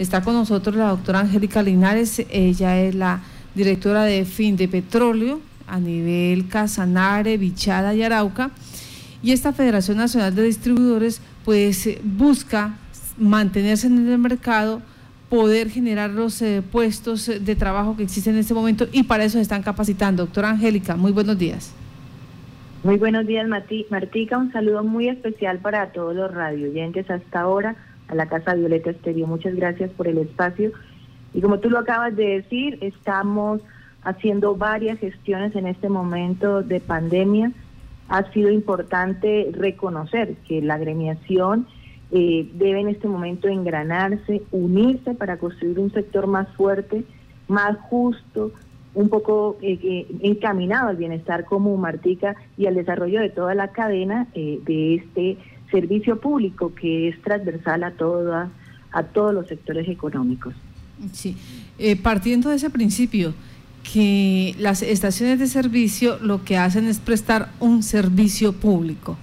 Está con nosotros la doctora Angélica Linares, ella es la directora de Fin de Petróleo a nivel Casanare, Bichada y Arauca. Y esta Federación Nacional de Distribuidores pues busca mantenerse en el mercado, poder generar los eh, puestos de trabajo que existen en este momento y para eso se están capacitando. Doctora Angélica, muy buenos días. Muy buenos días, Martica. Un saludo muy especial para todos los radioyentes hasta ahora, a la Casa Violeta Estéreo. Muchas gracias por el espacio. Y como tú lo acabas de decir, estamos haciendo varias gestiones en este momento de pandemia. Ha sido importante reconocer que la agremiación eh, debe en este momento engranarse, unirse para construir un sector más fuerte, más justo, un poco eh, encaminado al bienestar común, Martica, y al desarrollo de toda la cadena eh, de este servicio público que es transversal a toda, a todos los sectores económicos. Sí, eh, partiendo de ese principio, que las estaciones de servicio lo que hacen es prestar un servicio público.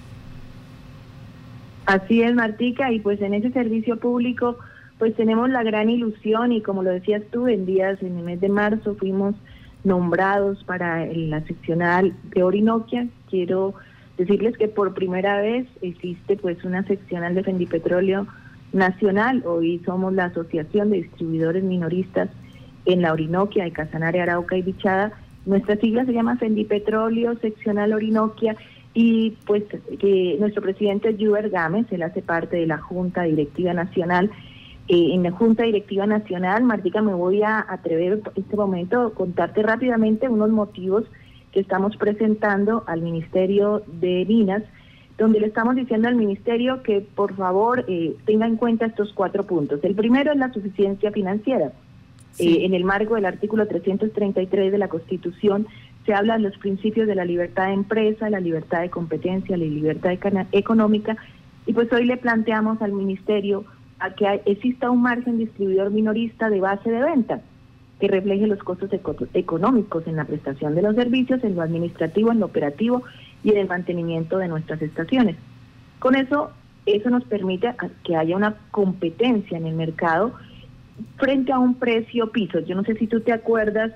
Así es, Martica, y pues en ese servicio público pues tenemos la gran ilusión y como lo decías tú, en días, en el mes de marzo fuimos nombrados para la seccional de Orinoquia. Quiero decirles que por primera vez existe pues una seccional de Fendipetróleo nacional. Hoy somos la Asociación de Distribuidores Minoristas en la Orinoquia de Casanare, Arauca y Bichada. Nuestra sigla se llama Fendipetróleo Seccional Orinoquia y pues que nuestro presidente Juber Gámez, él hace parte de la Junta Directiva Nacional eh, en la Junta Directiva Nacional. Martica, me voy a atrever en este momento a contarte rápidamente unos motivos que estamos presentando al Ministerio de Minas, donde le estamos diciendo al Ministerio que por favor eh, tenga en cuenta estos cuatro puntos. El primero es la suficiencia financiera. Eh, en el marco del artículo 333 de la Constitución se habla de los principios de la libertad de empresa, la libertad de competencia, la libertad económica, y pues hoy le planteamos al Ministerio a que exista un margen distribuidor minorista de base de venta que refleje los costos económicos en la prestación de los servicios, en lo administrativo, en lo operativo y en el mantenimiento de nuestras estaciones. Con eso, eso nos permite que haya una competencia en el mercado frente a un precio piso. Yo no sé si tú te acuerdas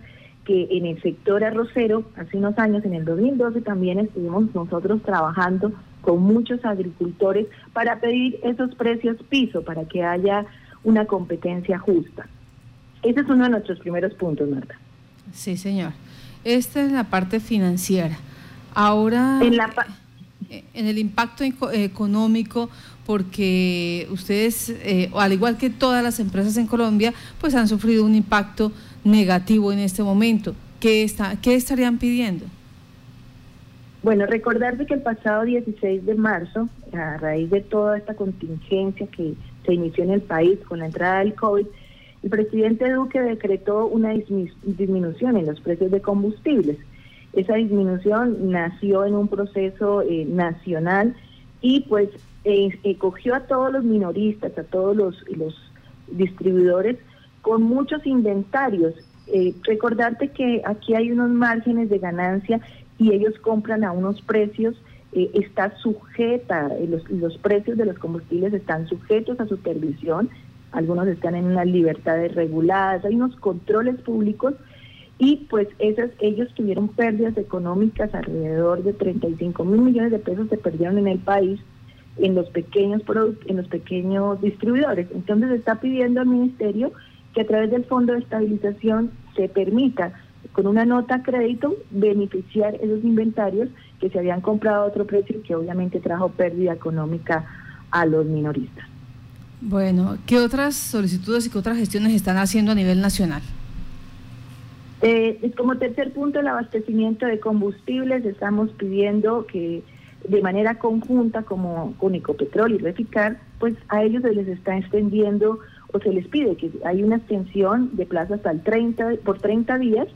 que en el sector arrocero, hace unos años, en el 2012, también estuvimos nosotros trabajando con muchos agricultores para pedir esos precios piso, para que haya una competencia justa. Ese es uno de nuestros primeros puntos, Marta. Sí, señor. Esta es la parte financiera. Ahora, en, la eh, en el impacto económico, porque ustedes, eh, al igual que todas las empresas en Colombia, pues han sufrido un impacto negativo en este momento. ¿Qué, está, qué estarían pidiendo? Bueno, recordarte que el pasado 16 de marzo, a raíz de toda esta contingencia que se inició en el país con la entrada del COVID, el presidente Duque decretó una disminución en los precios de combustibles. Esa disminución nació en un proceso eh, nacional y pues eh, eh, cogió a todos los minoristas, a todos los, distribuidores con muchos inventarios. recordarte que aquí hay unos márgenes de ganancia y ellos compran a unos precios, eh, está sujeta, eh, los, los precios de los combustibles están sujetos a supervisión, algunos están en unas libertades reguladas, hay unos controles públicos y pues esas, ellos tuvieron pérdidas económicas alrededor de 35 mil millones de pesos se perdieron en el país en los pequeños en los pequeños distribuidores. Entonces está pidiendo al ministerio que a través del Fondo de Estabilización se permita con una nota crédito beneficiar esos inventarios que se habían comprado a otro precio y que obviamente trajo pérdida económica a los minoristas. Bueno, ¿qué otras solicitudes y qué otras gestiones están haciendo a nivel nacional? Eh, como tercer punto, el abastecimiento de combustibles. Estamos pidiendo que de manera conjunta, como con Ecopetrol y Reficar, pues a ellos se les está extendiendo o se les pide que hay una extensión de plazo hasta el 30, por 30 días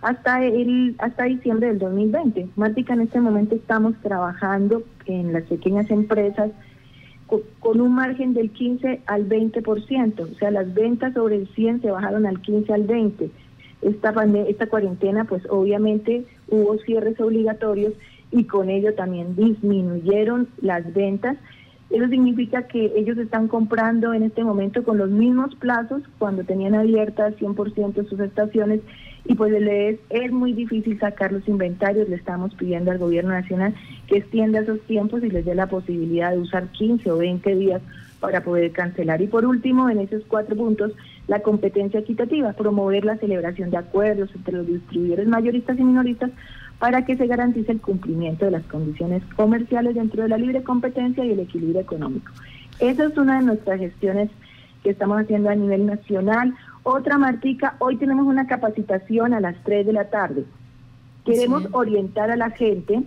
hasta el hasta diciembre del 2020. Mática, en este momento estamos trabajando en las pequeñas empresas con, un margen del 15 al 20%, o sea, las ventas sobre el 100 se bajaron al 15 al 20. Esta, esta cuarentena, pues obviamente hubo cierres obligatorios y con ello también disminuyeron las ventas Eso significa que ellos están comprando en este momento con los mismos plazos cuando tenían abiertas 100% sus estaciones y pues es, es muy difícil sacar los inventarios. Le estamos pidiendo al gobierno nacional que extienda esos tiempos y les dé la posibilidad de usar 15 o 20 días para poder cancelar. Y por último, en esos cuatro puntos, la competencia equitativa, promover la celebración de acuerdos entre los distribuidores mayoristas y minoristas para que se garantice el cumplimiento de las condiciones comerciales dentro de la libre competencia y el equilibrio económico. Esa es una de nuestras gestiones que estamos haciendo a nivel nacional. Otra, Martica, hoy tenemos una capacitación a las 3 de la tarde. Queremos orientar a la gente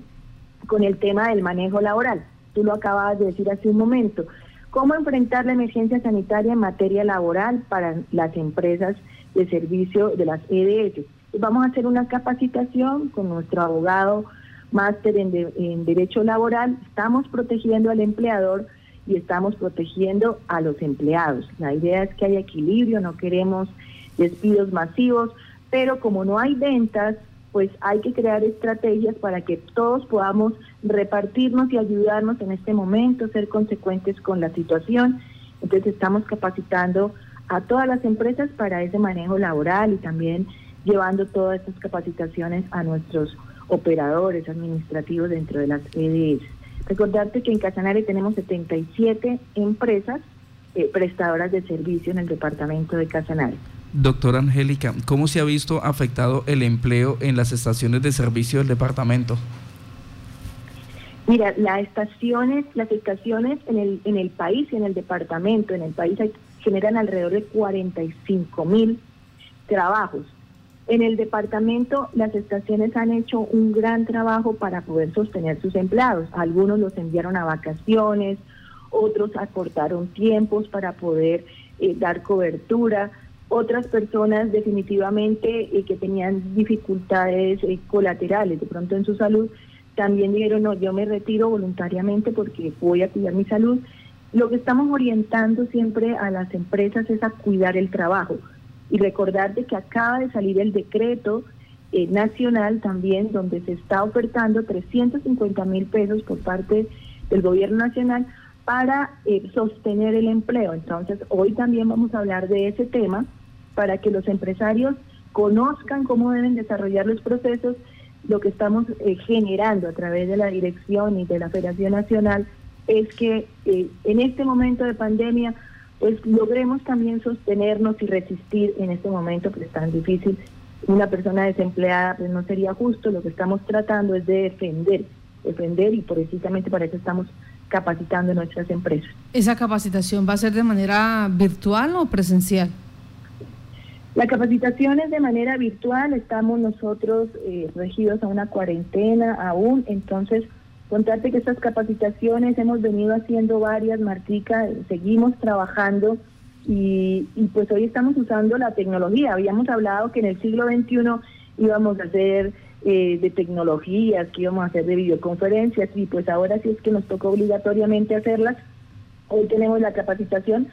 con el tema del manejo laboral. Tú lo acabas de decir hace un momento. ¿Cómo enfrentar la emergencia sanitaria en materia laboral para las empresas de servicio de las EDS? Vamos a hacer una capacitación con nuestro abogado máster en, Derecho Laboral. Estamos protegiendo al empleador y estamos protegiendo a los empleados. La idea es que haya equilibrio, no queremos despidos masivos, pero como no hay ventas, pues hay que crear estrategias para que todos podamos repartirnos y ayudarnos en este momento, ser consecuentes con la situación. Entonces estamos capacitando a todas las empresas para ese manejo laboral y también llevando todas estas capacitaciones a nuestros operadores administrativos dentro de las EDS. Recordarte que en Casanare tenemos 77 empresas eh, prestadoras de servicio en el departamento de Casanare. Doctora Angélica, ¿cómo se ha visto afectado el empleo en las estaciones de servicio del departamento? Mira, las estaciones, las estaciones en el, en el país y en el departamento, en el país generan alrededor de 45 mil trabajos en el departamento las estaciones han hecho un gran trabajo para poder sostener sus empleados. Algunos los enviaron a vacaciones, otros acortaron tiempos para poder eh, dar cobertura, otras personas definitivamente eh, que tenían dificultades eh, colaterales de pronto en su salud, también dijeron, no, yo me retiro voluntariamente porque voy a cuidar mi salud. Lo que estamos orientando siempre a las empresas es a cuidar el trabajo y recordar de que acaba de salir el decreto eh, nacional también donde se está ofertando 350 mil pesos por parte del gobierno nacional para eh, sostener el empleo. Entonces, hoy también vamos a hablar de ese tema para que los empresarios conozcan cómo deben desarrollar los procesos. Lo que estamos eh, generando a través de la dirección y de la Federación Nacional es que en este momento de pandemia pues logremos también sostenernos y resistir en este momento que es tan difícil. Una persona desempleada pues no sería justo, lo que estamos tratando es de defender, defender y precisamente para eso estamos capacitando nuestras empresas. ¿Esa capacitación va a ser de manera virtual o presencial? La capacitación es de manera virtual, estamos nosotros eh, regidos a una cuarentena aún, entonces Contarte que estas capacitaciones hemos venido haciendo varias, Martica, seguimos trabajando y, pues hoy estamos usando la tecnología. Habíamos hablado que en el siglo XXI íbamos a hacer eh, de tecnologías, que íbamos a hacer de videoconferencias y pues ahora sí es que nos tocó obligatoriamente hacerlas. Hoy tenemos la capacitación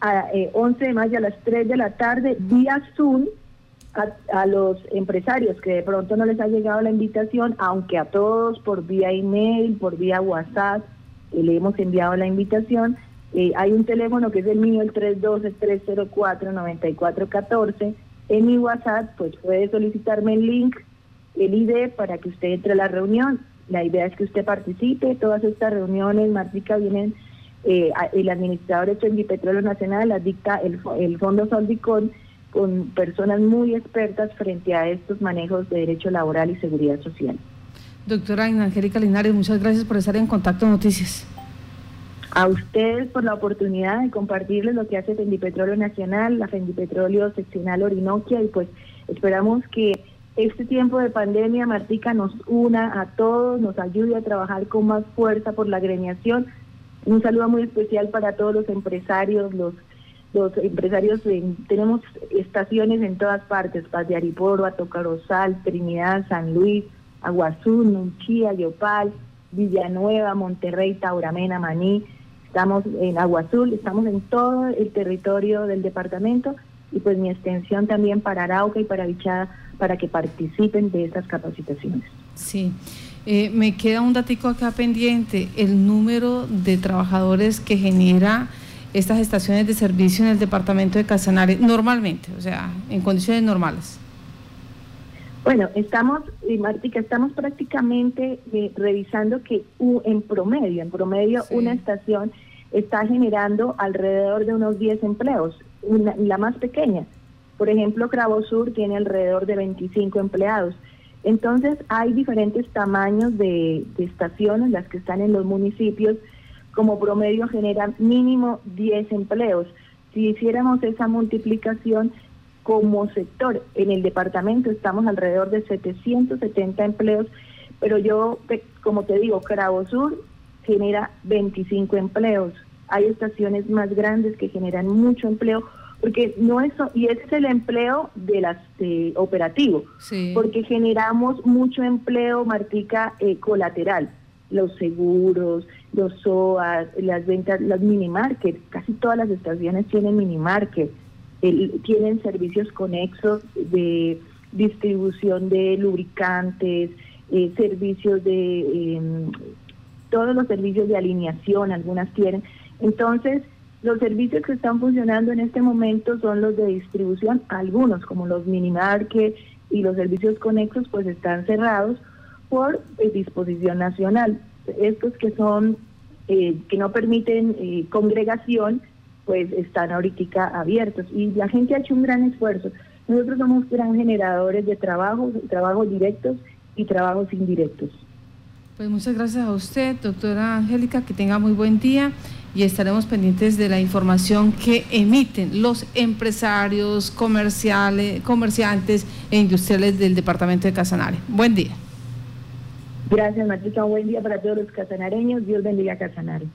a 11 eh, de mayo a las 3 de la tarde vía Zoom a, los empresarios que de pronto no les ha llegado la invitación, aunque a todos por vía email, por vía WhatsApp, eh, le hemos enviado la invitación. Eh, hay un teléfono que es el mío, el 312-304-9414. En mi WhatsApp, pues puede solicitarme el link, el ID, para que usted entre a la reunión. La idea es que usted participe. Todas estas reuniones, Martica, vienen, eh, el administrador de Petróleo Nacional las dicta el, el Fondo Soldicón con personas muy expertas frente a estos manejos de derecho laboral y seguridad social. Doctora Angélica Linares, muchas gracias por estar en Contacto Noticias. A ustedes por la oportunidad de compartirles lo que hace Fendipetróleo Nacional, la Fendipetróleo Seccional Orinoquia y pues esperamos que este tiempo de pandemia, Martica, nos una a todos, nos ayude a trabajar con más fuerza por la agremiación. Un saludo muy especial para todos los empresarios, los los empresarios tenemos estaciones en todas partes, Paz de Ariporo, Atocarosal, Trinidad, San Luis, Aguazú, Nunchía, Yopal, Villanueva, Monterrey, Tauramena, Maní, estamos en Aguazul, estamos en todo el territorio del departamento y pues mi extensión también para Arauca y para Vichada para que participen de estas capacitaciones. Sí. Eh, me queda un datico acá pendiente, el número de trabajadores que genera estas estaciones de servicio en el departamento de Casanare normalmente, o sea, en condiciones normales. Bueno, estamos, Martica, estamos prácticamente eh, revisando que en promedio, en promedio una estación está generando alrededor de unos 10 empleos, la más pequeña. Por ejemplo, Cravo Sur tiene alrededor de 25 empleados. Entonces, hay diferentes tamaños de, de estaciones, las que están en los municipios, como promedio generan mínimo 10 empleos. Si hiciéramos esa multiplicación como sector, en el departamento estamos alrededor de 770 empleos, pero yo, como te digo, Cravo Sur genera 25 empleos. Hay estaciones más grandes que generan mucho empleo, porque no es, y ese es el empleo de las operativo, porque generamos mucho empleo, Martica, eh, colateral los seguros, los SOAS, las ventas, las mini market, casi todas las estaciones tienen mini market, tienen servicios conexos de distribución de lubricantes, eh, servicios de em, todos los servicios de alineación, algunas tienen. Entonces, los servicios que están funcionando en este momento son los de distribución, algunos como los mini market y los servicios conexos pues están cerrados por eh, disposición nacional. Estos que son, eh, que no permiten eh, congregación, pues están ahorita abiertos y la gente ha hecho un gran esfuerzo. Nosotros somos gran generadores de trabajo, trabajos directos y trabajos indirectos. Pues muchas gracias a usted, doctora Angélica, que tenga muy buen día y estaremos pendientes de la información que emiten los empresarios, comerciales, comerciantes e industriales del departamento de Casanare. Buen día. Gracias, Matrica. Un buen día para todos los casanareños. Dios bendiga a Casanare.